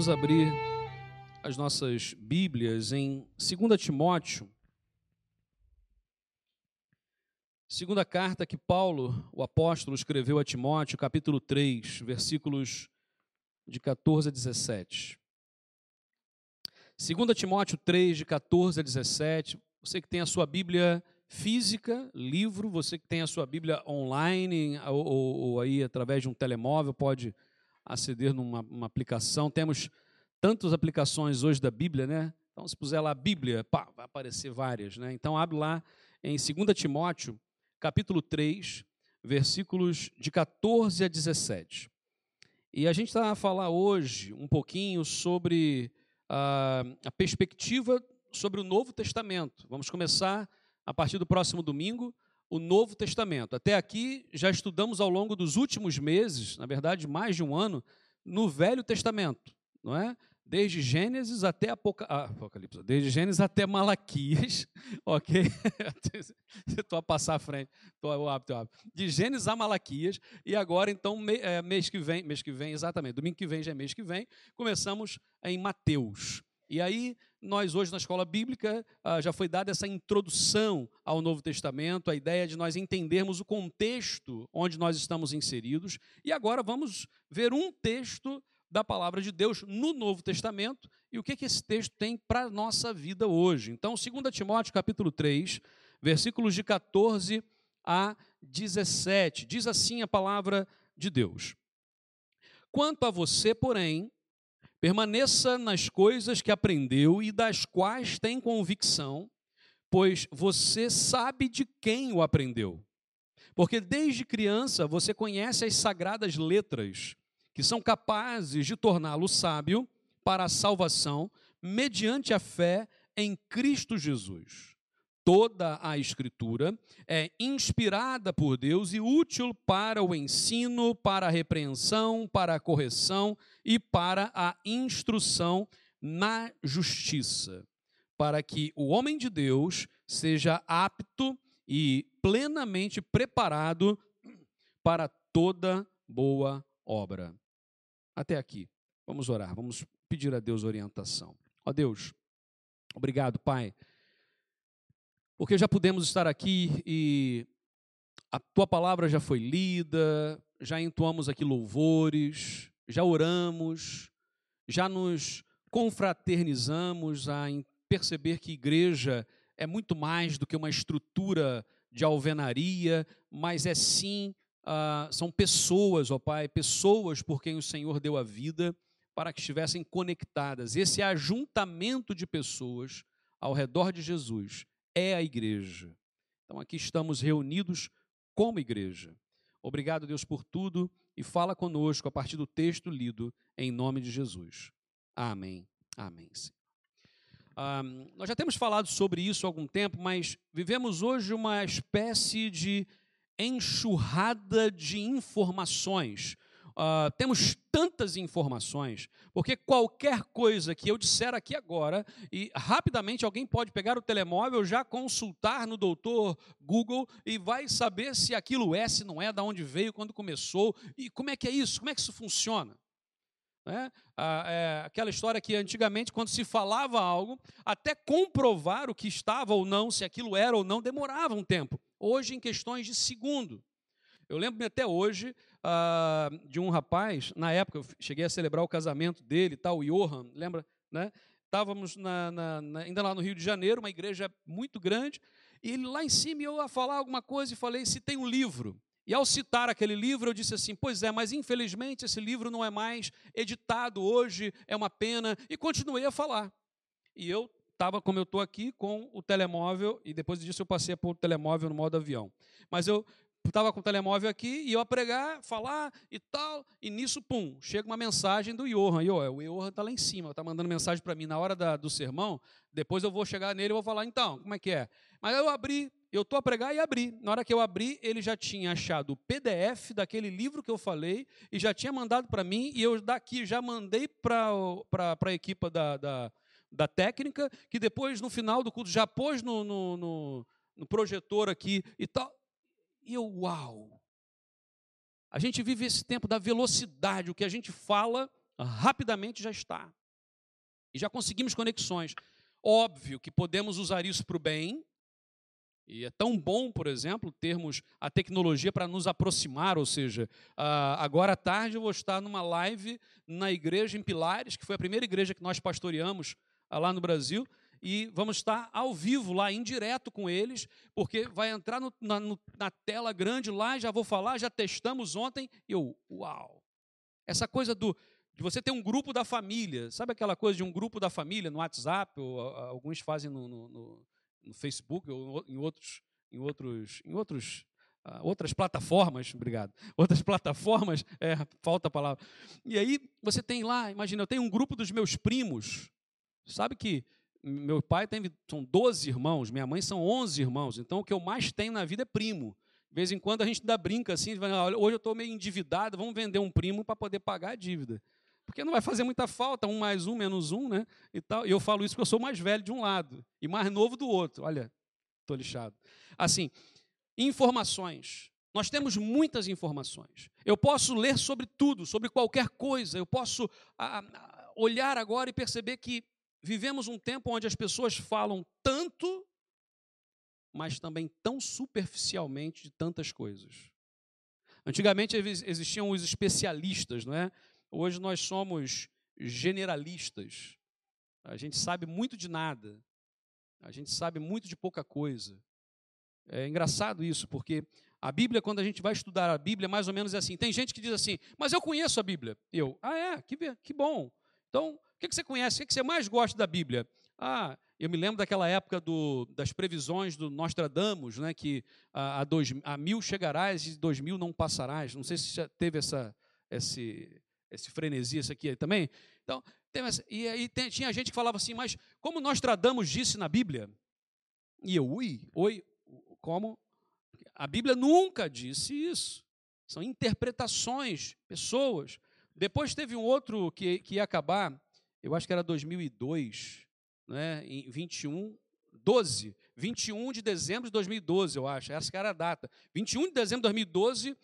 Vamos abrir as nossas Bíblias em 2 Timóteo. Segunda carta que Paulo, o apóstolo, escreveu a Timóteo, capítulo 3, versículos de 14 a 17. 2 Timóteo 3, de 14 a 17. Você que tem a sua Bíblia física, livro, você que tem a sua Bíblia online ou, ou, ou aí através de um telemóvel, pode aceder numa aplicação. Temos tantas aplicações hoje da Bíblia, né? Então, se puser lá Bíblia, pá, vai aparecer várias, né? Então, abre lá em 2 Timóteo, capítulo 3, versículos de 14 a 17. E a gente está a falar hoje um pouquinho sobre a, a perspectiva sobre o Novo Testamento. Vamos começar a partir do próximo domingo o Novo Testamento. Até aqui já estudamos ao longo dos últimos meses, na verdade, mais de um ano, no Velho Testamento, não é? Desde Gênesis até Apoca... ah, Apocalipse, desde Gênesis até Malaquias, ok? Estou a passar à frente, estou hábito, hábito. De Gênesis a Malaquias, e agora, então, mês que vem, mês que vem, exatamente, domingo que vem já é mês que vem, começamos em Mateus. E aí, nós hoje na escola bíblica ah, já foi dada essa introdução ao Novo Testamento, a ideia de nós entendermos o contexto onde nós estamos inseridos. E agora vamos ver um texto da palavra de Deus no Novo Testamento e o que, que esse texto tem para a nossa vida hoje. Então, 2 Timóteo capítulo 3, versículos de 14 a 17, diz assim a palavra de Deus. Quanto a você, porém, Permaneça nas coisas que aprendeu e das quais tem convicção, pois você sabe de quem o aprendeu. Porque desde criança você conhece as sagradas letras, que são capazes de torná-lo sábio para a salvação mediante a fé em Cristo Jesus. Toda a Escritura é inspirada por Deus e útil para o ensino, para a repreensão, para a correção e para a instrução na justiça, para que o homem de Deus seja apto e plenamente preparado para toda boa obra. Até aqui. Vamos orar, vamos pedir a Deus orientação. Ó Deus, obrigado, Pai porque já pudemos estar aqui e a tua palavra já foi lida, já entoamos aqui louvores, já oramos, já nos confraternizamos a perceber que igreja é muito mais do que uma estrutura de alvenaria, mas é sim, uh, são pessoas, ó Pai, pessoas por quem o Senhor deu a vida para que estivessem conectadas. Esse ajuntamento de pessoas ao redor de Jesus é a igreja. Então aqui estamos reunidos como igreja. Obrigado, Deus, por tudo e fala conosco a partir do texto lido em nome de Jesus. Amém. Amém. Um, nós já temos falado sobre isso há algum tempo, mas vivemos hoje uma espécie de enxurrada de informações uh, temos tantas informações, porque qualquer coisa que eu disser aqui agora, e rapidamente alguém pode pegar o telemóvel, já consultar no doutor Google e vai saber se aquilo é, se não é, de onde veio, quando começou, e como é que é isso, como é que isso funciona. É, é, aquela história que antigamente, quando se falava algo, até comprovar o que estava ou não, se aquilo era ou não, demorava um tempo. Hoje, em questões de segundo. Eu lembro-me até hoje uh, de um rapaz, na época eu cheguei a celebrar o casamento dele, tal, o Johan, lembra? Né? Estávamos na, na, na, ainda lá no Rio de Janeiro, uma igreja muito grande, e ele lá em cima eu ia falar alguma coisa e falei: se tem um livro. E ao citar aquele livro, eu disse assim: Pois é, mas infelizmente esse livro não é mais editado hoje, é uma pena. E continuei a falar. E eu estava, como eu estou aqui, com o telemóvel, e depois disso eu passei a pôr o telemóvel no modo avião. Mas eu estava com o telemóvel aqui e eu a pregar, falar e tal, e nisso, pum, chega uma mensagem do Johan. E, ó, o Johan está lá em cima, está mandando mensagem para mim na hora da, do sermão. Depois eu vou chegar nele e vou falar, então, como é que é? Mas eu abri, eu estou a pregar e abri. Na hora que eu abri, ele já tinha achado o PDF daquele livro que eu falei e já tinha mandado para mim, e eu daqui já mandei para a equipa da, da, da, técnica, que depois, no final do culto, já pôs no, no, no, no projetor aqui e tal. E eu, uau! A gente vive esse tempo da velocidade, o que a gente fala rapidamente já está. E já conseguimos conexões. Óbvio que podemos usar isso para o bem, e é tão bom, por exemplo, termos a tecnologia para nos aproximar, ou seja, agora à tarde eu vou estar numa live na igreja em Pilares, que foi a primeira igreja que nós pastoreamos ah, lá no Brasil, e vamos estar ao vivo lá, em direto com eles, porque vai entrar no, na, no, na, tela grande lá, já vou falar, já testamos ontem, e eu, uau! Essa coisa do, de você ter um grupo da família, sabe aquela coisa de um grupo da família no WhatsApp, ou, alguns fazem no, no no Facebook ou em outros, em outros, em outros, uh, outras plataformas, obrigado, outras plataformas, é, falta a palavra. E aí você tem lá, imagina, eu tenho um grupo dos meus primos, sabe que meu pai tem, são 12 irmãos, minha mãe são 11 irmãos, então o que eu mais tenho na vida é primo. De vez em quando a gente dá brinca assim, hoje eu estou meio endividado, vamos vender um primo para poder pagar a dívida porque não vai fazer muita falta, um mais um, menos um, né? E, tal. e eu falo isso porque eu sou mais velho de um lado e mais novo do outro. Olha, estou lixado. Assim, informações. Nós temos muitas informações. Eu posso ler sobre tudo, sobre qualquer coisa. Eu posso a, a, olhar agora e perceber que vivemos um tempo onde as pessoas falam tanto, mas também tão superficialmente de tantas coisas. Antigamente existiam os especialistas, não é? Hoje nós somos generalistas. A gente sabe muito de nada. A gente sabe muito de pouca coisa. É engraçado isso, porque a Bíblia, quando a gente vai estudar a Bíblia, mais ou menos é assim. Tem gente que diz assim, mas eu conheço a Bíblia. Eu, ah, é? Que, que bom. Então, o que você conhece? O que você mais gosta da Bíblia? Ah, eu me lembro daquela época do, das previsões do Nostradamus, né, que a, a, dois, a mil chegarás e dois mil não passarás. Não sei se já teve essa, esse, esse frenesi, esse aqui também. Então, e aí tem, tinha gente que falava assim, mas como nós tradamos disse na Bíblia? E eu, ui, oi, como? A Bíblia nunca disse isso. São interpretações, pessoas. Depois teve um outro que, que ia acabar, eu acho que era 2002, né, em 21, 12, 21 de dezembro de 2012, eu acho, essa era a data. 21 de dezembro de 2012,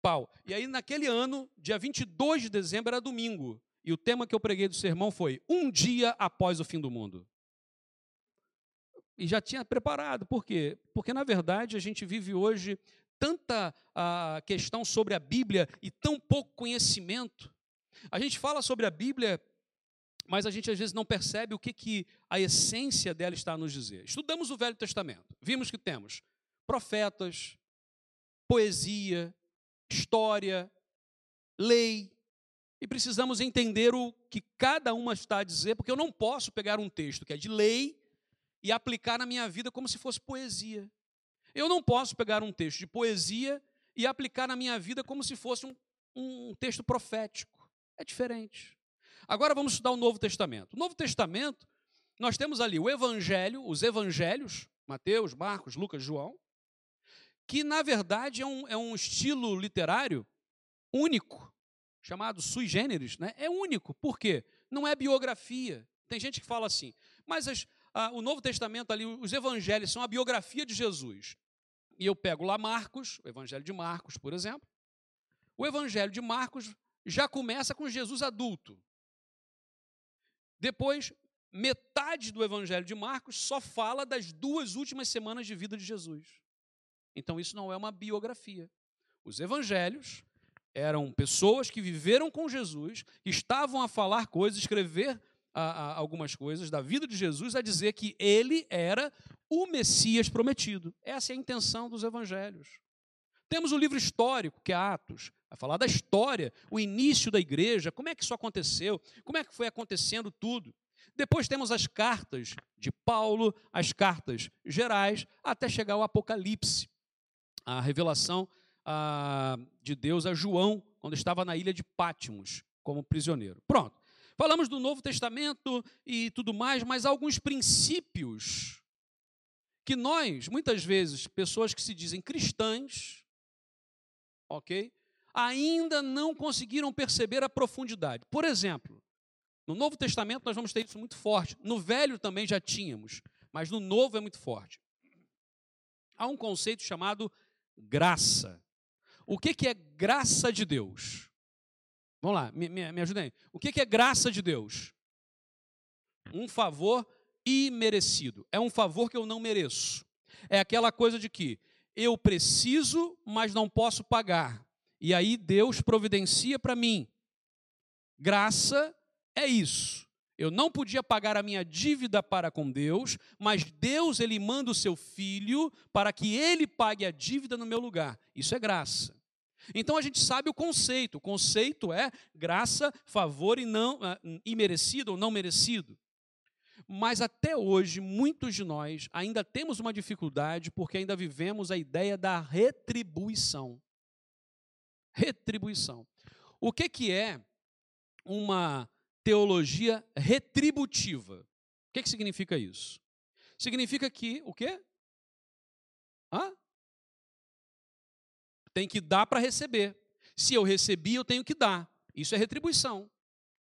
pau. E aí, naquele ano, dia 22 de dezembro, era domingo. E o tema que eu preguei do sermão foi Um Dia Após o Fim do Mundo. E já tinha preparado. Por quê? Porque, na verdade, a gente vive hoje tanta a, questão sobre a Bíblia e tão pouco conhecimento. A gente fala sobre a Bíblia, mas a gente às vezes não percebe o que, que a essência dela está a nos dizer. Estudamos o Velho Testamento. Vimos que temos profetas, poesia, história, lei, e precisamos entender o que cada uma está a dizer, porque eu não posso pegar um texto que é de lei e aplicar na minha vida como se fosse poesia. Eu não posso pegar um texto de poesia e aplicar na minha vida como se fosse um, um texto profético. É diferente. Agora vamos estudar o Novo Testamento. O Novo Testamento, nós temos ali o Evangelho, os Evangelhos, Mateus, Marcos, Lucas, João, que na verdade é um, é um estilo literário único, chamado sui generis, né? é único. Por quê? Não é biografia. Tem gente que fala assim, mas as, a, o Novo Testamento ali, os evangelhos são a biografia de Jesus. E eu pego lá Marcos, o Evangelho de Marcos, por exemplo. O Evangelho de Marcos já começa com Jesus adulto. Depois, metade do Evangelho de Marcos só fala das duas últimas semanas de vida de Jesus. Então, isso não é uma biografia. Os evangelhos eram pessoas que viveram com Jesus, estavam a falar coisas, escrever a, a, algumas coisas da vida de Jesus, a dizer que ele era o Messias prometido. Essa é a intenção dos evangelhos. Temos o livro histórico, que é Atos, a falar da história, o início da igreja, como é que isso aconteceu, como é que foi acontecendo tudo. Depois temos as cartas de Paulo, as cartas gerais, até chegar ao Apocalipse a revelação a, de Deus a João, quando estava na ilha de Pátimos, como prisioneiro. Pronto. Falamos do Novo Testamento e tudo mais, mas há alguns princípios que nós, muitas vezes, pessoas que se dizem cristãs, ok? Ainda não conseguiram perceber a profundidade. Por exemplo, no Novo Testamento nós vamos ter isso muito forte. No Velho também já tínhamos, mas no Novo é muito forte. Há um conceito chamado graça. O que, que é graça de Deus? Vamos lá, me, me, me ajudem. O que, que é graça de Deus? Um favor imerecido. É um favor que eu não mereço. É aquela coisa de que eu preciso, mas não posso pagar. E aí Deus providencia para mim. Graça é isso. Eu não podia pagar a minha dívida para com Deus, mas Deus ele manda o seu filho para que ele pague a dívida no meu lugar. Isso é graça. Então a gente sabe o conceito. O conceito é graça, favor e não uh, imerecido ou não merecido. Mas até hoje, muitos de nós ainda temos uma dificuldade porque ainda vivemos a ideia da retribuição. Retribuição. O que, que é uma teologia retributiva? O que, que significa isso? Significa que o quê? Hã? Tem que dar para receber. Se eu recebi, eu tenho que dar. Isso é retribuição.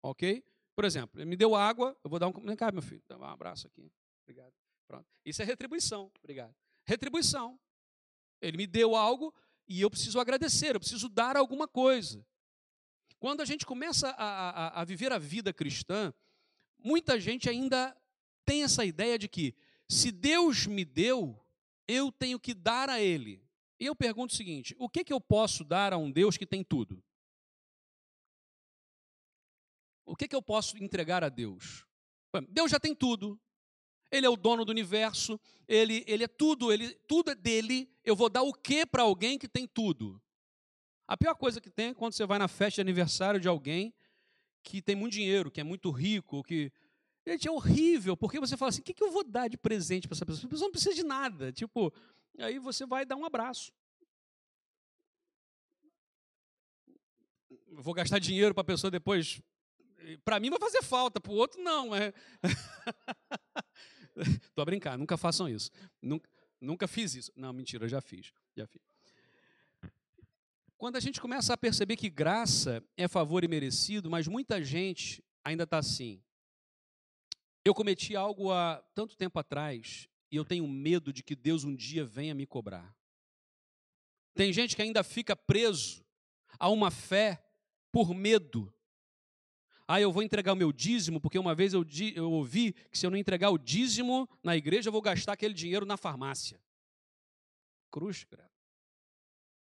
Ok? Por exemplo, ele me deu água, eu vou dar um. Vem cá, meu filho, dá um abraço aqui. Obrigado. Pronto. Isso é retribuição. Obrigado. Retribuição. Ele me deu algo e eu preciso agradecer, eu preciso dar alguma coisa. Quando a gente começa a, a, a viver a vida cristã, muita gente ainda tem essa ideia de que se Deus me deu, eu tenho que dar a Ele. E eu pergunto o seguinte: o que, que eu posso dar a um Deus que tem tudo? O que, que eu posso entregar a Deus? Deus já tem tudo. Ele é o dono do universo, ele, ele é tudo, ele, tudo é dele. Eu vou dar o que para alguém que tem tudo? A pior coisa que tem é quando você vai na festa de aniversário de alguém que tem muito dinheiro, que é muito rico, que. Gente, é horrível, porque você fala assim: o que, que eu vou dar de presente para essa pessoa? A pessoa não precisa de nada. Tipo, aí você vai dar um abraço. vou gastar dinheiro para a pessoa depois para mim vai fazer falta, para o outro não. É... Estou a brincar, nunca façam isso. Nunca, nunca fiz isso. Não, mentira, já fiz. Já fiz. Quando a gente começa a perceber que graça é favor e merecido, mas muita gente ainda está assim. Eu cometi algo há tanto tempo atrás e eu tenho medo de que Deus um dia venha me cobrar. Tem gente que ainda fica preso a uma fé por medo ah, eu vou entregar o meu dízimo, porque uma vez eu, eu ouvi que se eu não entregar o dízimo na igreja, eu vou gastar aquele dinheiro na farmácia. Cruz, cara.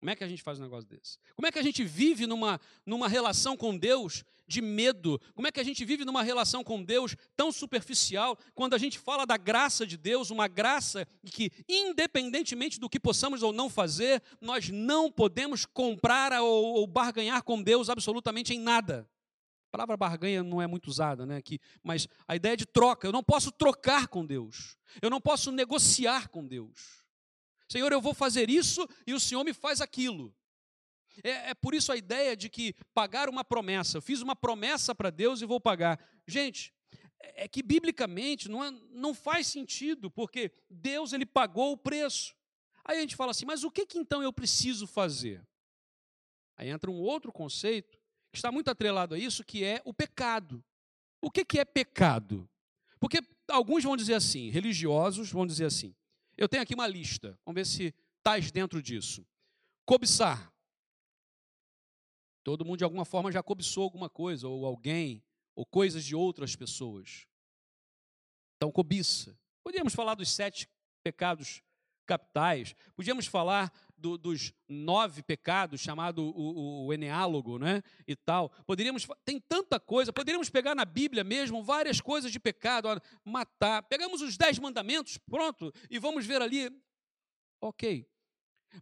Como é que a gente faz um negócio desse? Como é que a gente vive numa, numa relação com Deus de medo? Como é que a gente vive numa relação com Deus tão superficial quando a gente fala da graça de Deus, uma graça que, independentemente do que possamos ou não fazer, nós não podemos comprar ou, ou barganhar com Deus absolutamente em nada? Palavra barganha não é muito usada né, aqui, mas a ideia de troca. Eu não posso trocar com Deus. Eu não posso negociar com Deus. Senhor, eu vou fazer isso e o Senhor me faz aquilo. É, é por isso a ideia de que pagar uma promessa. Eu fiz uma promessa para Deus e vou pagar. Gente, é, é que biblicamente não, é, não faz sentido, porque Deus ele pagou o preço. Aí a gente fala assim, mas o que, que então eu preciso fazer? Aí entra um outro conceito está muito atrelado a isso, que é o pecado. O que, que é pecado? Porque alguns vão dizer assim, religiosos vão dizer assim. Eu tenho aqui uma lista, vamos ver se estás dentro disso. Cobiçar. Todo mundo de alguma forma já cobiçou alguma coisa, ou alguém, ou coisas de outras pessoas. Então, cobiça. Podíamos falar dos sete pecados capitais, podíamos falar do, dos nove pecados, chamado o, o, o, eneálogo, né? E tal. Poderíamos, tem tanta coisa, poderíamos pegar na Bíblia mesmo várias coisas de pecado, matar. Pegamos os dez mandamentos, pronto, e vamos ver ali. Ok.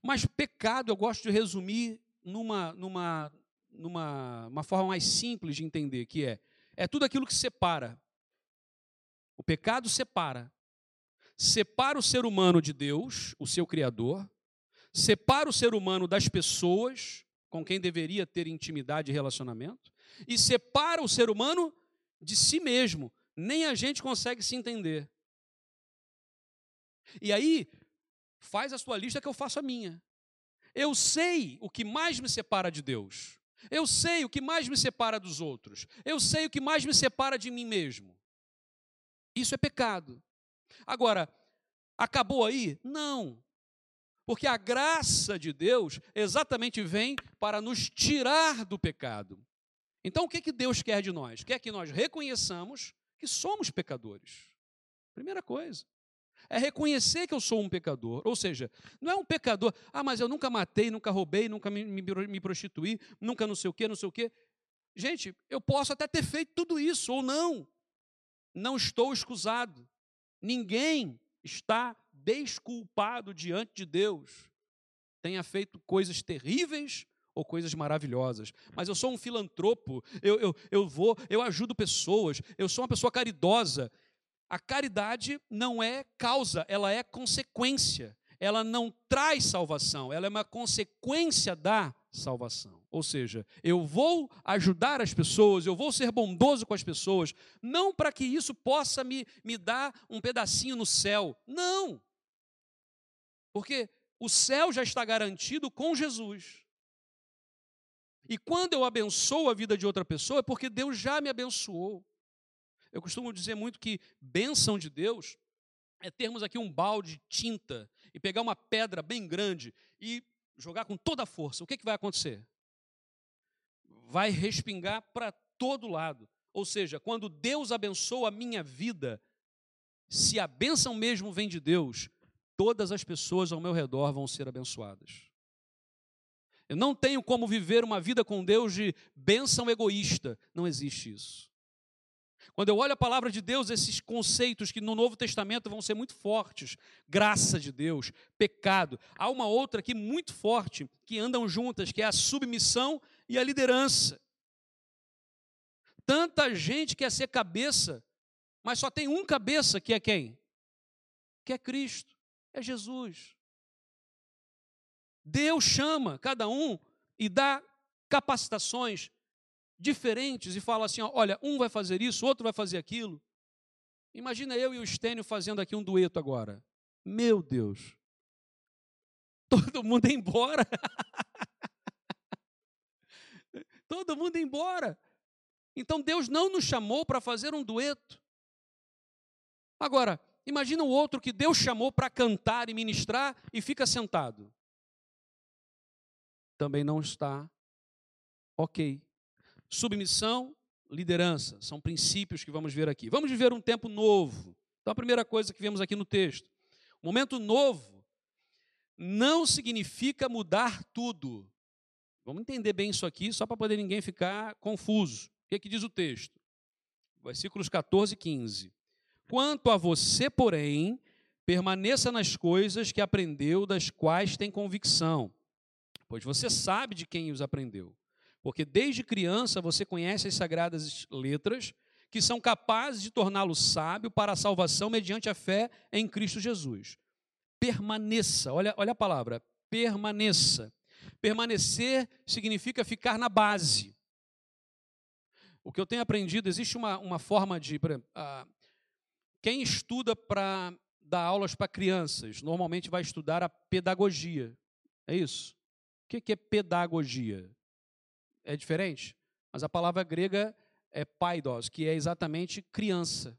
Mas pecado eu gosto de resumir numa, numa, numa uma forma mais simples de entender, que é, é tudo aquilo que separa. O pecado separa. Separa o ser humano de Deus, o seu Criador, separa o ser humano das pessoas com quem deveria ter intimidade e relacionamento, e separa o ser humano de si mesmo. Nem a gente consegue se entender. E aí, faz a sua lista que eu faço a minha. Eu sei o que mais me separa de Deus. Eu sei o que mais me separa dos outros. Eu sei o que mais me separa de mim mesmo. Isso é pecado. Agora, acabou aí? Não. Porque a graça de Deus exatamente vem para nos tirar do pecado. Então, o que, que Deus quer de nós? Quer que nós reconheçamos que somos pecadores. Primeira coisa. É reconhecer que eu sou um pecador. Ou seja, não é um pecador, ah, mas eu nunca matei, nunca roubei, nunca me, me, me prostituí, nunca não sei o quê, não sei o quê. Gente, eu posso até ter feito tudo isso, ou não. Não estou escusado. Ninguém está desculpado diante de Deus. Tenha feito coisas terríveis ou coisas maravilhosas. Mas eu sou um filantropo, eu, eu, eu vou, eu ajudo pessoas, eu sou uma pessoa caridosa. A caridade não é causa, ela é consequência. Ela não traz salvação, ela é uma consequência da salvação. Ou seja, eu vou ajudar as pessoas, eu vou ser bondoso com as pessoas, não para que isso possa me, me dar um pedacinho no céu. Não! Porque o céu já está garantido com Jesus. E quando eu abençoo a vida de outra pessoa, é porque Deus já me abençoou. Eu costumo dizer muito que bênção de Deus é termos aqui um balde de tinta e pegar uma pedra bem grande e jogar com toda a força. O que, que vai acontecer? Vai respingar para todo lado. Ou seja, quando Deus abençoa a minha vida, se a bênção mesmo vem de Deus, todas as pessoas ao meu redor vão ser abençoadas. Eu não tenho como viver uma vida com Deus de bênção egoísta. Não existe isso. Quando eu olho a palavra de Deus, esses conceitos que no Novo Testamento vão ser muito fortes, graça de Deus, pecado. Há uma outra aqui muito forte que andam juntas, que é a submissão e a liderança. Tanta gente quer ser cabeça, mas só tem um cabeça que é quem? Que é Cristo, é Jesus. Deus chama cada um e dá capacitações diferentes e fala assim: olha, um vai fazer isso, outro vai fazer aquilo. Imagina eu e o Estênio fazendo aqui um dueto agora. Meu Deus. Todo mundo embora. Todo mundo embora. Então Deus não nos chamou para fazer um dueto. Agora, imagina o outro que Deus chamou para cantar e ministrar e fica sentado também não está ok. Submissão, liderança, são princípios que vamos ver aqui. Vamos viver um tempo novo. Então, a primeira coisa que vemos aqui no texto: momento novo não significa mudar tudo. Vamos entender bem isso aqui, só para poder ninguém ficar confuso. O que, é que diz o texto? Versículos 14 e 15. Quanto a você, porém, permaneça nas coisas que aprendeu, das quais tem convicção pois você sabe de quem os aprendeu. Porque desde criança você conhece as sagradas letras que são capazes de torná-lo sábio para a salvação mediante a fé em Cristo Jesus. Permaneça, olha, olha a palavra, permaneça. Permanecer significa ficar na base. O que eu tenho aprendido, existe uma, uma forma de. Exemplo, ah, quem estuda para dar aulas para crianças, normalmente vai estudar a pedagogia. É isso? O que é pedagogia? É diferente? Mas a palavra grega é paidos, que é exatamente criança.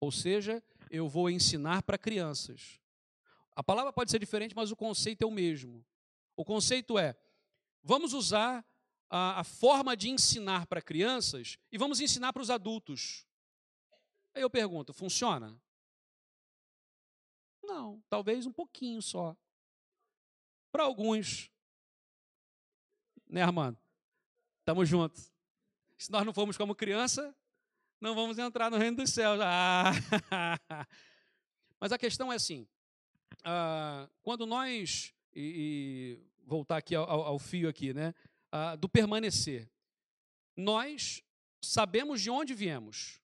Ou seja, eu vou ensinar para crianças. A palavra pode ser diferente, mas o conceito é o mesmo. O conceito é: vamos usar a, a forma de ensinar para crianças e vamos ensinar para os adultos. Aí eu pergunto: funciona? Não, talvez um pouquinho só. Para alguns, né, Armando? Estamos juntos. Se nós não formos como criança, não vamos entrar no reino dos céus. Ah. Mas a questão é assim: ah, quando nós, e, e, voltar aqui ao, ao, fio aqui, né, ah, do permanecer, nós sabemos de onde viemos.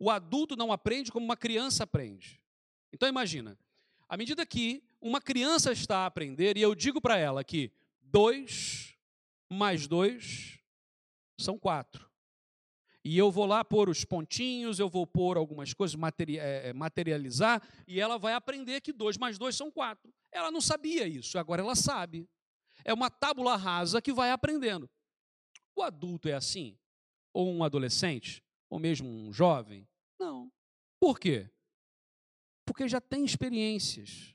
O adulto não aprende como uma criança aprende. Então imagina, à medida que uma criança está a aprender, e eu digo para ela que 2 mais 2 são 4. E eu vou lá pôr os pontinhos, eu vou pôr algumas coisas, é, é, materializar, e ela vai aprender que 2 mais 2 são 4. Ela não sabia isso, agora ela sabe. É uma tábula rasa que vai aprendendo. O adulto é assim? Ou um adolescente? Ou mesmo um jovem? Não. Por quê? Porque já tem experiências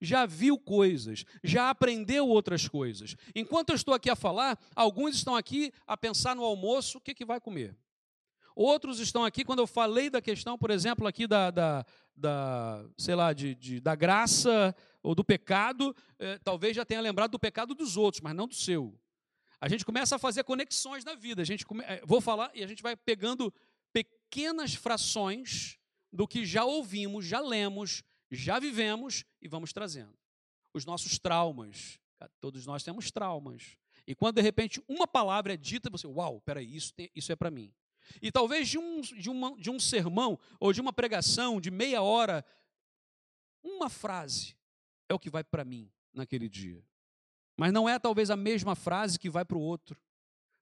já viu coisas, já aprendeu outras coisas. Enquanto eu estou aqui a falar, alguns estão aqui a pensar no almoço, o que, que vai comer. Outros estão aqui, quando eu falei da questão, por exemplo, aqui da, da, da sei lá, de, de, da graça ou do pecado, eh, talvez já tenha lembrado do pecado dos outros, mas não do seu. A gente começa a fazer conexões na vida. A gente come... Eh, vou falar e a gente vai pegando pequenas frações do que já ouvimos, já lemos, já vivemos e vamos trazendo. Os nossos traumas. Todos nós temos traumas. E quando de repente uma palavra é dita, você, uau, peraí, isso, tem, isso é para mim. E talvez de um, de, uma, de um sermão ou de uma pregação de meia hora, uma frase é o que vai para mim naquele dia. Mas não é talvez a mesma frase que vai para o outro.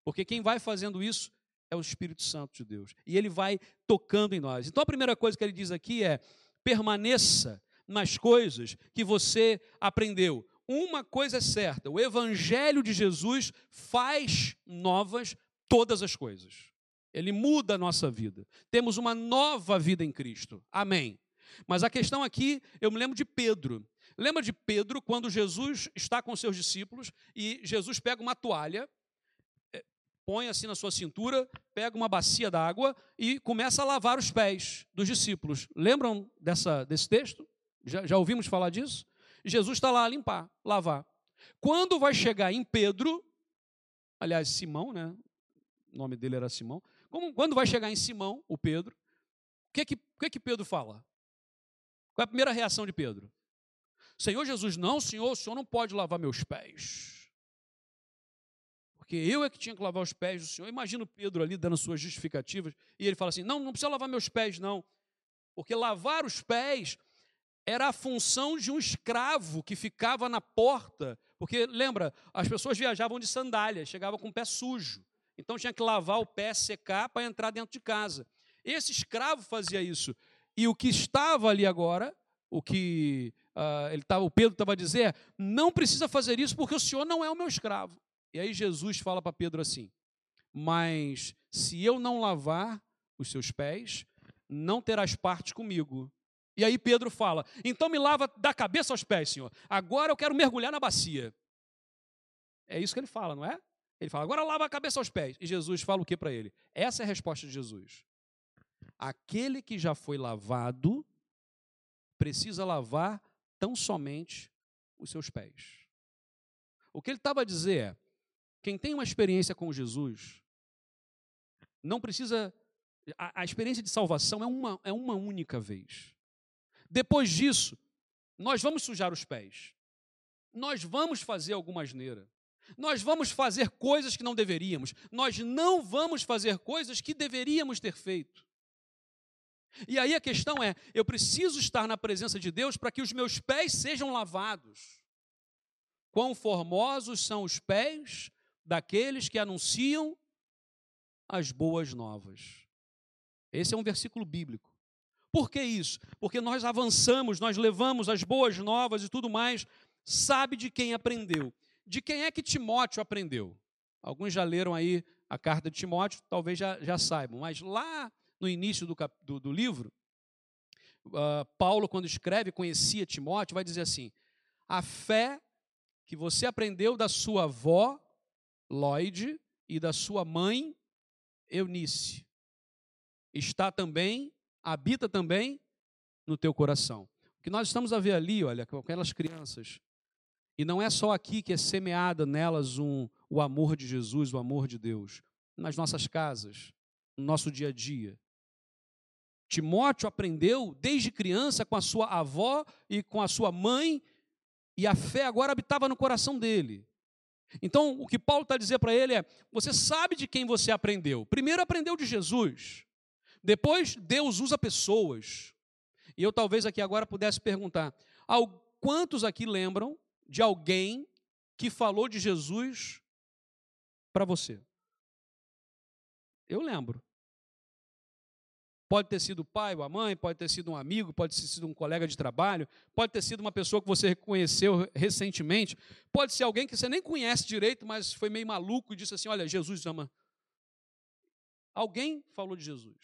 Porque quem vai fazendo isso é o Espírito Santo de Deus. E ele vai tocando em nós. Então a primeira coisa que ele diz aqui é: permaneça nas coisas que você aprendeu. Uma coisa é certa: o Evangelho de Jesus faz novas todas as coisas. Ele muda a nossa vida. Temos uma nova vida em Cristo. Amém. Mas a questão aqui, eu me lembro de Pedro. Lembra de Pedro quando Jesus está com seus discípulos e Jesus pega uma toalha põe assim na sua cintura, pega uma bacia d'água e começa a lavar os pés dos discípulos. Lembram dessa, desse texto? Já, já ouvimos falar disso? Jesus está lá a limpar, lavar. Quando vai chegar em Pedro, aliás, Simão, né? O nome dele era Simão. Quando vai chegar em Simão, o Pedro, o que, que, que, que Pedro fala? Qual é a primeira reação de Pedro? Senhor Jesus, não, senhor, o senhor não pode lavar meus pés porque eu é que tinha que lavar os pés do Senhor. Imagina o Pedro ali dando suas justificativas, e ele fala assim: não, não precisa lavar meus pés, não. Porque lavar os pés era a função de um escravo que ficava na porta. Porque, lembra, as pessoas viajavam de sandália, chegavam com o pé sujo. Então tinha que lavar o pé, secar para entrar dentro de casa. Esse escravo fazia isso. E o que estava ali agora, o que uh, ele tava, o Pedro estava a dizer, não precisa fazer isso porque o Senhor não é o meu escravo. E aí Jesus fala para Pedro assim: Mas se eu não lavar os seus pés, não terás parte comigo. E aí Pedro fala: Então me lava da cabeça aos pés, Senhor. Agora eu quero mergulhar na bacia. É isso que ele fala, não é? Ele fala: Agora lava a cabeça aos pés. E Jesus fala o que para ele? Essa é a resposta de Jesus. Aquele que já foi lavado precisa lavar tão somente os seus pés. O que ele estava a dizer é: quem tem uma experiência com Jesus, não precisa. A, a, experiência de salvação é uma, é uma única vez. Depois disso, nós vamos sujar os pés. Nós vamos fazer alguma asneira. Nós vamos fazer coisas que não deveríamos. Nós não vamos fazer coisas que deveríamos ter feito. E aí a questão é: eu preciso estar na presença de Deus para que os meus pés sejam lavados. Quão formosos são os pés daqueles que anunciam as boas novas. Esse é um versículo bíblico. Por que isso? Porque nós avançamos, nós levamos as boas novas e tudo mais. Sabe de quem aprendeu? De quem é que Timóteo aprendeu? Alguns já leram aí a carta de Timóteo, talvez já, já saibam, mas lá no início do, do, do livro, uh, Paulo, quando escreve, conhecia Timóteo, vai dizer assim: a fé que você aprendeu da sua avó Lloyd e da sua mãe Eunice. Está também, habita também no teu coração. O que nós estamos a ver ali, olha, com aquelas crianças, e não é só aqui que é semeada nelas um, o amor de Jesus, o amor de Deus, nas nossas casas, no nosso dia a dia. Timóteo aprendeu desde criança com a sua avó e com a sua mãe, e a fé agora habitava no coração dele. Então, o que Paulo está dizendo para ele é: você sabe de quem você aprendeu. Primeiro aprendeu de Jesus. Depois, Deus usa pessoas. E eu talvez aqui agora pudesse perguntar: quantos aqui lembram de alguém que falou de Jesus para você? Eu lembro. Pode ter sido o pai ou a mãe, pode ter sido um amigo, pode ter sido um colega de trabalho, pode ter sido uma pessoa que você conheceu recentemente, pode ser alguém que você nem conhece direito, mas foi meio maluco e disse assim: Olha, Jesus ama. Alguém falou de Jesus.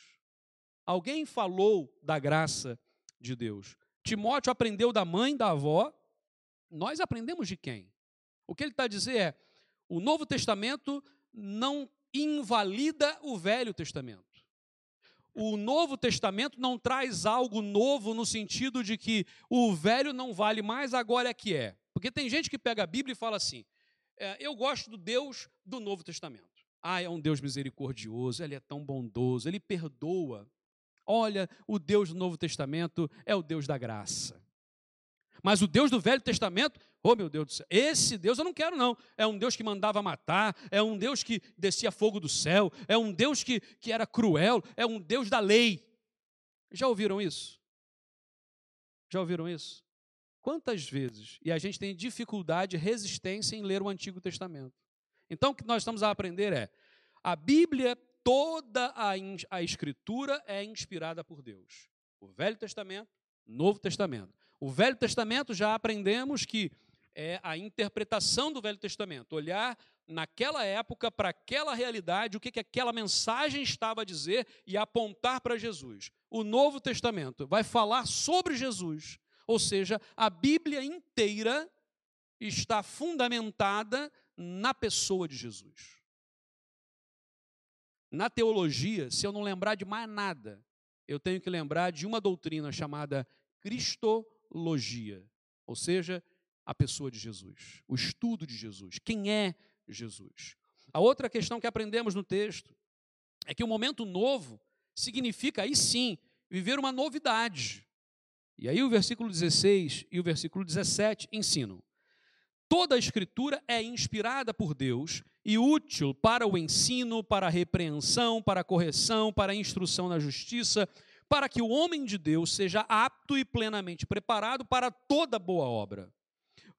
Alguém falou da graça de Deus. Timóteo aprendeu da mãe, da avó, Nós aprendemos de quem? O que ele está a dizer é: o Novo Testamento não invalida o Velho Testamento. O Novo Testamento não traz algo novo no sentido de que o velho não vale mais, agora é que é. Porque tem gente que pega a Bíblia e fala assim: é, eu gosto do Deus do Novo Testamento. Ah, é um Deus misericordioso, ele é tão bondoso, ele perdoa. Olha, o Deus do Novo Testamento é o Deus da graça. Mas o Deus do Velho Testamento, oh meu Deus do céu, esse Deus eu não quero, não. É um Deus que mandava matar, é um Deus que descia fogo do céu, é um Deus que, que era cruel, é um Deus da lei. Já ouviram isso? Já ouviram isso? Quantas vezes? E a gente tem dificuldade, resistência em ler o Antigo Testamento. Então, o que nós estamos a aprender é: a Bíblia, toda a, a Escritura é inspirada por Deus. O Velho Testamento, Novo Testamento. O Velho Testamento já aprendemos que é a interpretação do Velho Testamento, olhar naquela época para aquela realidade, o que, que aquela mensagem estava a dizer e apontar para Jesus. O Novo Testamento vai falar sobre Jesus, ou seja, a Bíblia inteira está fundamentada na pessoa de Jesus. Na teologia, se eu não lembrar de mais nada, eu tenho que lembrar de uma doutrina chamada Cristologia logia, ou seja, a pessoa de Jesus, o estudo de Jesus, quem é Jesus. A outra questão que aprendemos no texto é que o momento novo significa aí sim viver uma novidade. E aí o versículo 16 e o versículo 17 ensinam. Toda a escritura é inspirada por Deus e útil para o ensino, para a repreensão, para a correção, para a instrução na justiça, para que o homem de Deus seja apto e plenamente preparado para toda boa obra.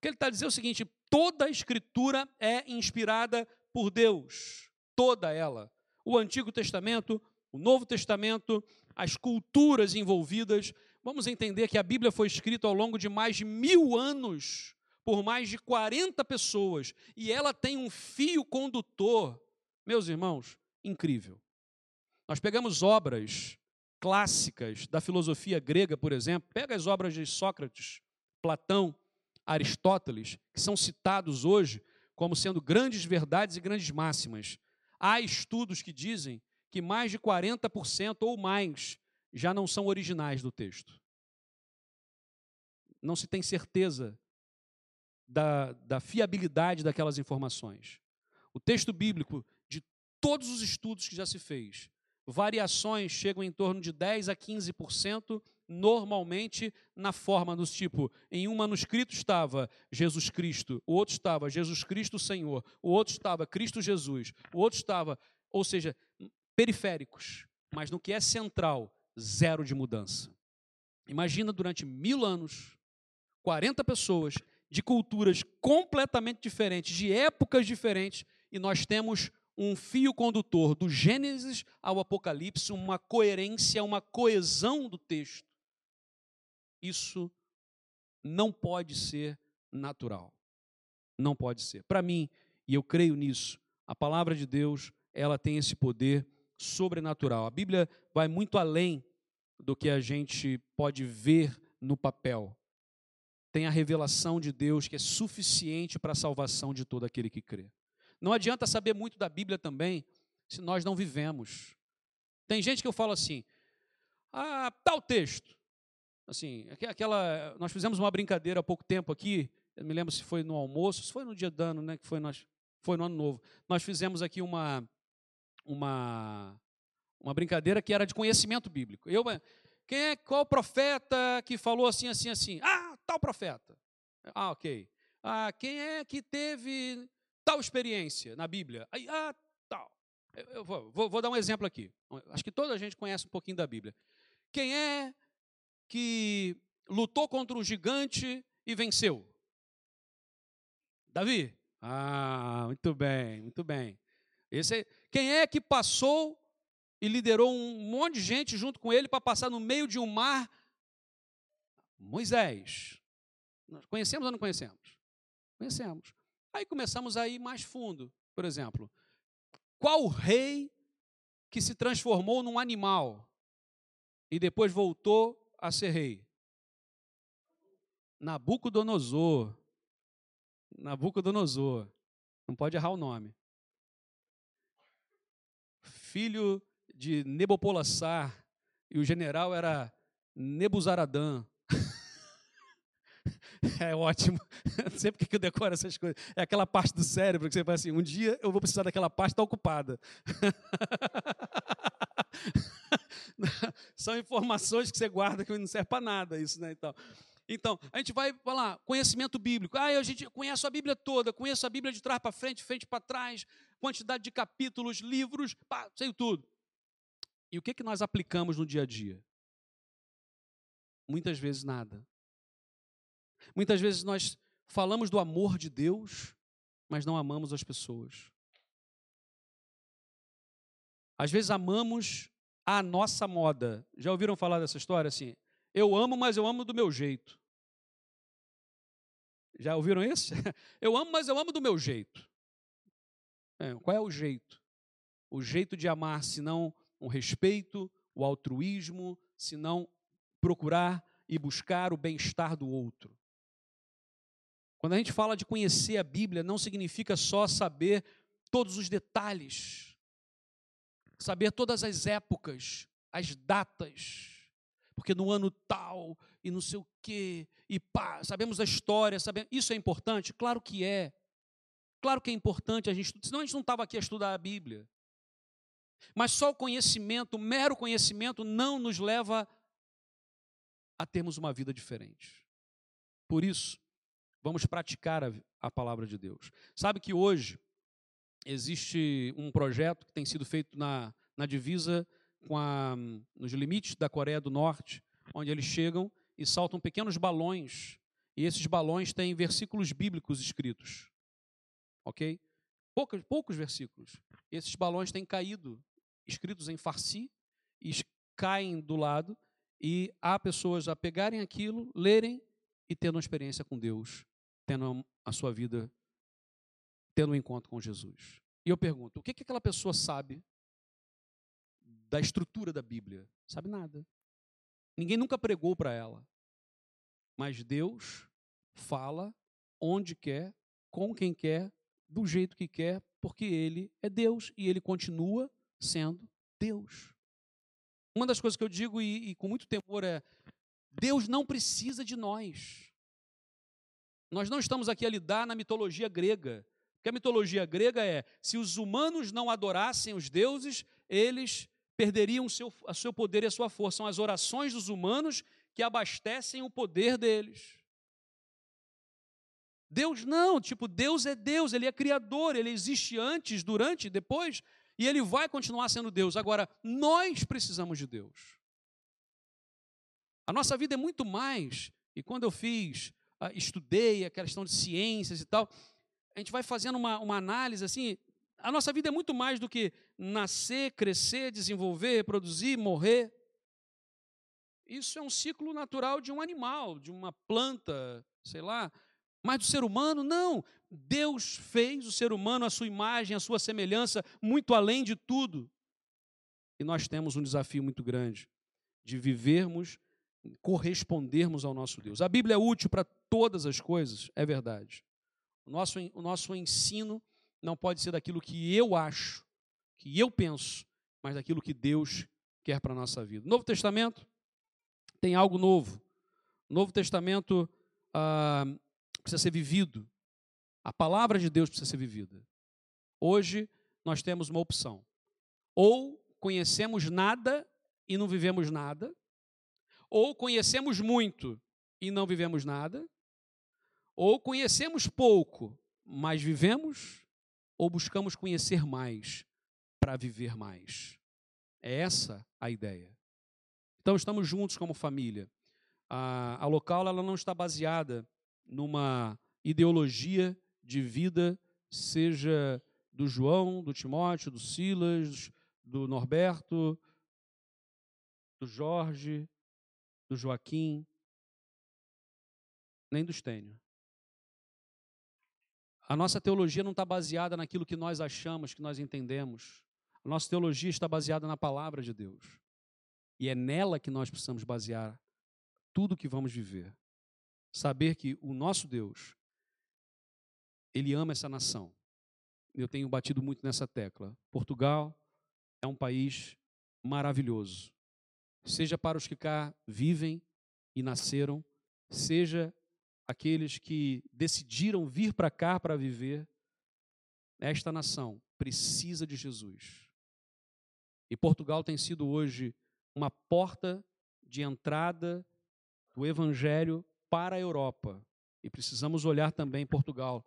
Que ele está dizendo é o seguinte: toda a Escritura é inspirada por Deus, toda ela. O Antigo Testamento, o Novo Testamento, as culturas envolvidas. Vamos entender que a Bíblia foi escrita ao longo de mais de mil anos por mais de 40 pessoas e ela tem um fio condutor, meus irmãos, incrível. Nós pegamos obras clássicas da filosofia grega, por exemplo, pega as obras de Sócrates, Platão, Aristóteles, que são citados hoje como sendo grandes verdades e grandes máximas. Há estudos que dizem que mais de 40% ou mais já não são originais do texto. Não se tem certeza da, da fiabilidade daquelas informações. O texto bíblico, de todos os estudos que já se fez, variações chegam em torno de 10 a 15%, normalmente na forma dos tipo, em um manuscrito estava Jesus Cristo, o outro estava Jesus Cristo Senhor, o outro estava Cristo Jesus, o outro estava, ou seja, periféricos, mas no que é central, zero de mudança. Imagina durante mil anos, 40 pessoas de culturas completamente diferentes, de épocas diferentes, e nós temos um fio condutor do Gênesis ao Apocalipse, uma coerência, uma coesão do texto. Isso não pode ser natural. Não pode ser. Para mim, e eu creio nisso, a palavra de Deus, ela tem esse poder sobrenatural. A Bíblia vai muito além do que a gente pode ver no papel. Tem a revelação de Deus que é suficiente para a salvação de todo aquele que crê. Não adianta saber muito da Bíblia também se nós não vivemos. Tem gente que eu falo assim, ah, tal texto. Assim, aquela, nós fizemos uma brincadeira há pouco tempo aqui, eu me lembro se foi no almoço, se foi no dia do ano, né, que foi, nós, foi no ano novo. Nós fizemos aqui uma, uma, uma brincadeira que era de conhecimento bíblico. Eu, quem é, qual profeta que falou assim, assim, assim? Ah, tal profeta. Ah, ok. Ah, quem é que teve tal experiência na Bíblia. Ah, tal. Eu vou, vou, vou dar um exemplo aqui. Acho que toda a gente conhece um pouquinho da Bíblia. Quem é que lutou contra um gigante e venceu? Davi? Ah, muito bem, muito bem. Esse quem é que passou e liderou um monte de gente junto com ele para passar no meio de um mar? Moisés. Nós conhecemos ou não conhecemos? Conhecemos. Aí começamos a ir mais fundo. Por exemplo, qual rei que se transformou num animal e depois voltou a ser rei? Nabucodonosor. Nabucodonosor. Não pode errar o nome. Filho de Nebopolassar. E o general era Nebuzaradã. É ótimo. Não sei porque eu decoro essas coisas. É aquela parte do cérebro que você fala assim: um dia eu vou precisar daquela parte, está ocupada. São informações que você guarda que não serve para nada, isso, né? Então, então, a gente vai falar conhecimento bíblico. Ah, a gente conhece a Bíblia toda, conheço a Bíblia de trás para frente, frente para trás, quantidade de capítulos, livros, pá, sei tudo. E o que, que nós aplicamos no dia a dia? Muitas vezes nada. Muitas vezes nós falamos do amor de Deus, mas não amamos as pessoas. Às vezes amamos a nossa moda. Já ouviram falar dessa história assim? Eu amo, mas eu amo do meu jeito. Já ouviram isso? Eu amo, mas eu amo do meu jeito. É, qual é o jeito? O jeito de amar, se não o respeito, o altruísmo, se não procurar e buscar o bem-estar do outro. Quando a gente fala de conhecer a Bíblia, não significa só saber todos os detalhes, saber todas as épocas, as datas, porque no ano tal e não sei o quê, e pá, sabemos a história, sabemos, isso é importante? Claro que é. Claro que é importante a gente, senão a gente não estava aqui a estudar a Bíblia. Mas só o conhecimento, o mero conhecimento, não nos leva a termos uma vida diferente. Por isso, vamos praticar a, a palavra de Deus. Sabe que hoje existe um projeto que tem sido feito na, na divisa com a, nos limites da Coreia do Norte, onde eles chegam e saltam pequenos balões, e esses balões têm versículos bíblicos escritos. Ok? Poucos, poucos versículos. Esses balões têm caído, escritos em farsi, e caem do lado, e há pessoas a pegarem aquilo, lerem e tendo uma experiência com Deus tendo a sua vida, tendo um encontro com Jesus. E eu pergunto: o que, que aquela pessoa sabe da estrutura da Bíblia? Sabe nada. Ninguém nunca pregou para ela. Mas Deus fala onde quer, com quem quer, do jeito que quer, porque Ele é Deus e Ele continua sendo Deus. Uma das coisas que eu digo e, e com muito temor é: Deus não precisa de nós. Nós não estamos aqui a lidar na mitologia grega. Porque a mitologia grega é: se os humanos não adorassem os deuses, eles perderiam o seu, o seu poder e a sua força. São as orações dos humanos que abastecem o poder deles. Deus não, tipo, Deus é Deus, Ele é Criador, Ele existe antes, durante, depois, e Ele vai continuar sendo Deus. Agora, nós precisamos de Deus. A nossa vida é muito mais, e quando eu fiz uh, estudei a questão de ciências e tal, a gente vai fazendo uma, uma análise assim. A nossa vida é muito mais do que nascer, crescer, desenvolver, reproduzir, morrer. Isso é um ciclo natural de um animal, de uma planta, sei lá. Mas do ser humano, não. Deus fez o ser humano a sua imagem, a sua semelhança, muito além de tudo. E nós temos um desafio muito grande de vivermos correspondermos ao nosso Deus. A Bíblia é útil para todas as coisas, é verdade. O nosso, o nosso ensino não pode ser daquilo que eu acho, que eu penso, mas daquilo que Deus quer para a nossa vida. Novo Testamento tem algo novo. Novo Testamento ah, precisa ser vivido. A palavra de Deus precisa ser vivida. Hoje nós temos uma opção. Ou conhecemos nada e não vivemos nada, ou conhecemos muito e não vivemos nada, ou conhecemos pouco, mas vivemos, ou buscamos conhecer mais para viver mais. É essa a ideia. Então estamos juntos como família. A, a local ela não está baseada numa ideologia de vida, seja do João, do Timóteo, do Silas, do Norberto, do Jorge, do Joaquim, nem do Estênio. A nossa teologia não está baseada naquilo que nós achamos, que nós entendemos. A nossa teologia está baseada na palavra de Deus. E é nela que nós precisamos basear tudo que vamos viver. Saber que o nosso Deus Ele ama essa nação. Eu tenho batido muito nessa tecla. Portugal é um país maravilhoso. Seja para os que cá vivem e nasceram, seja aqueles que decidiram vir para cá para viver, esta nação precisa de Jesus. E Portugal tem sido hoje uma porta de entrada do Evangelho para a Europa. E precisamos olhar também Portugal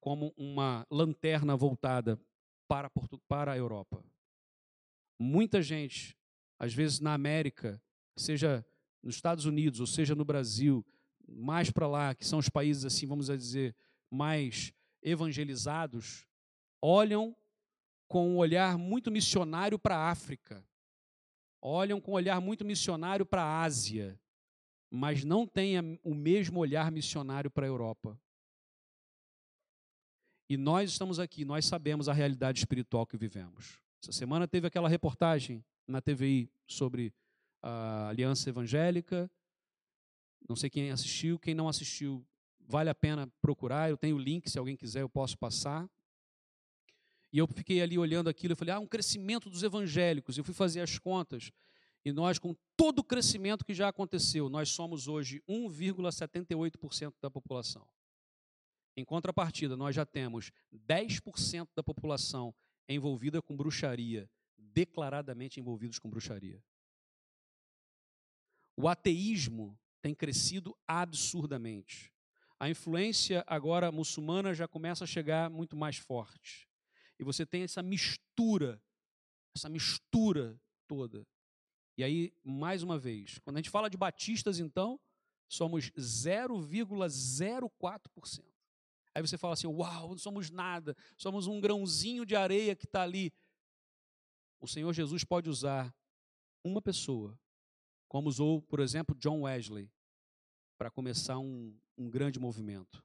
como uma lanterna voltada para, para a Europa. Muita gente, às vezes na América, seja nos Estados Unidos ou seja no Brasil, mais para lá, que são os países assim, vamos dizer, mais evangelizados, olham com um olhar muito missionário para a África, olham com um olhar muito missionário para a Ásia, mas não têm o mesmo olhar missionário para a Europa. E nós estamos aqui, nós sabemos a realidade espiritual que vivemos. Essa semana teve aquela reportagem na TVI sobre a Aliança Evangélica. Não sei quem assistiu, quem não assistiu, vale a pena procurar. Eu tenho o link, se alguém quiser, eu posso passar. E eu fiquei ali olhando aquilo e falei: ah, um crescimento dos evangélicos. Eu fui fazer as contas. E nós, com todo o crescimento que já aconteceu, nós somos hoje 1,78% da população. Em contrapartida, nós já temos 10% da população envolvida com bruxaria, declaradamente envolvidos com bruxaria. O ateísmo tem crescido absurdamente. A influência agora muçulmana já começa a chegar muito mais forte. E você tem essa mistura, essa mistura toda. E aí, mais uma vez, quando a gente fala de batistas, então, somos 0,04%. Aí você fala assim: uau, não somos nada, somos um grãozinho de areia que está ali. O Senhor Jesus pode usar uma pessoa, como usou, por exemplo, John Wesley, para começar um, um grande movimento.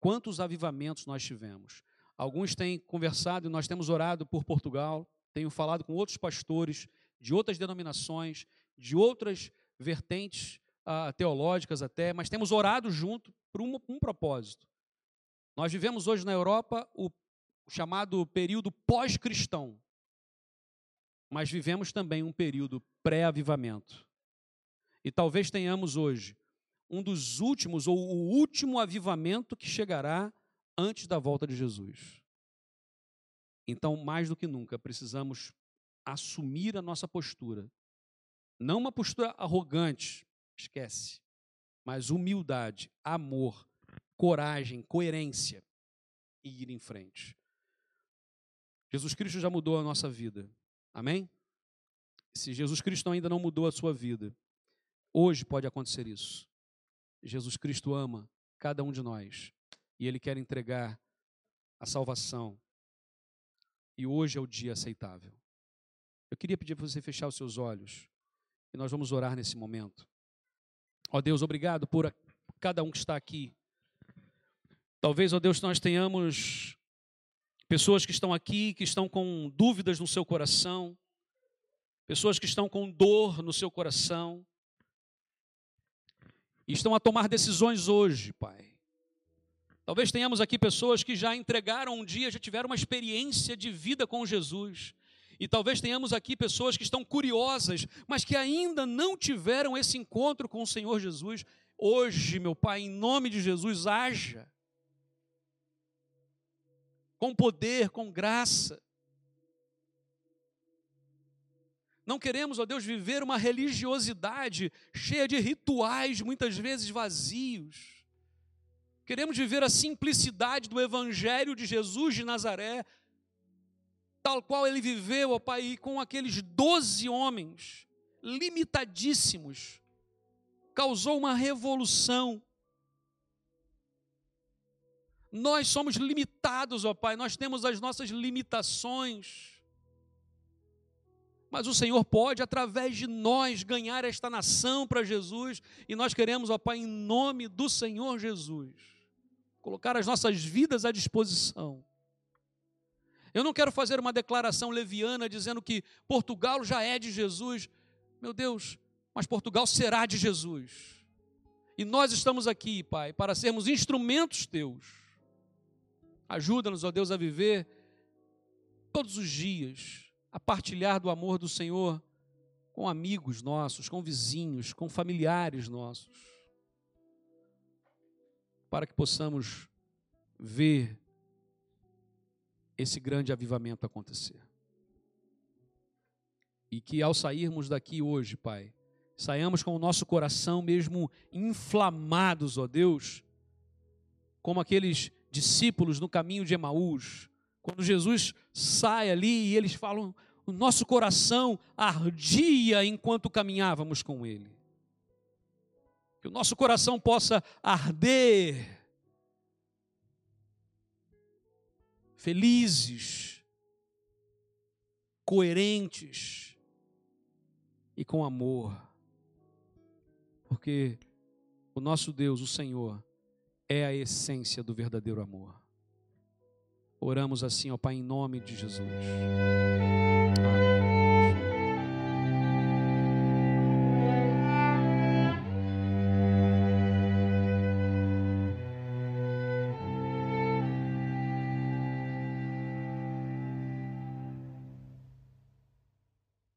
Quantos avivamentos nós tivemos? Alguns têm conversado e nós temos orado por Portugal, tenho falado com outros pastores de outras denominações, de outras vertentes uh, teológicas até, mas temos orado junto por um, um propósito. Nós vivemos hoje na Europa o chamado período pós-cristão, mas vivemos também um período pré-avivamento. E talvez tenhamos hoje um dos últimos, ou o último avivamento que chegará antes da volta de Jesus. Então, mais do que nunca, precisamos assumir a nossa postura. Não uma postura arrogante, esquece, mas humildade, amor, coragem, coerência e ir em frente. Jesus Cristo já mudou a nossa vida. Amém? Se Jesus Cristo ainda não mudou a sua vida, hoje pode acontecer isso. Jesus Cristo ama cada um de nós e Ele quer entregar a salvação. E hoje é o dia aceitável. Eu queria pedir para você fechar os seus olhos e nós vamos orar nesse momento. Ó Deus, obrigado por cada um que está aqui. Talvez, ó Deus, nós tenhamos pessoas que estão aqui, que estão com dúvidas no seu coração, pessoas que estão com dor no seu coração, e estão a tomar decisões hoje, Pai. Talvez tenhamos aqui pessoas que já entregaram um dia, já tiveram uma experiência de vida com Jesus. E talvez tenhamos aqui pessoas que estão curiosas, mas que ainda não tiveram esse encontro com o Senhor Jesus. Hoje, meu Pai, em nome de Jesus, haja com poder, com graça. Não queremos, ó Deus, viver uma religiosidade cheia de rituais, muitas vezes vazios. Queremos viver a simplicidade do Evangelho de Jesus de Nazaré, tal qual ele viveu, ó Pai, com aqueles doze homens, limitadíssimos, causou uma revolução nós somos limitados, ó Pai, nós temos as nossas limitações. Mas o Senhor pode, através de nós, ganhar esta nação para Jesus, e nós queremos, ó Pai, em nome do Senhor Jesus, colocar as nossas vidas à disposição. Eu não quero fazer uma declaração leviana dizendo que Portugal já é de Jesus. Meu Deus, mas Portugal será de Jesus. E nós estamos aqui, Pai, para sermos instrumentos teus Ajuda-nos, ó Deus, a viver todos os dias, a partilhar do amor do Senhor com amigos nossos, com vizinhos, com familiares nossos, para que possamos ver esse grande avivamento acontecer. E que ao sairmos daqui hoje, Pai, saiamos com o nosso coração mesmo inflamados, ó Deus, como aqueles discípulos no caminho de Emaús, quando Jesus sai ali e eles falam, o nosso coração ardia enquanto caminhávamos com Ele. Que o nosso coração possa arder, felizes, coerentes e com amor, porque o nosso Deus, o Senhor, é a essência do verdadeiro amor. Oramos assim, ó Pai, em nome de Jesus. Amém.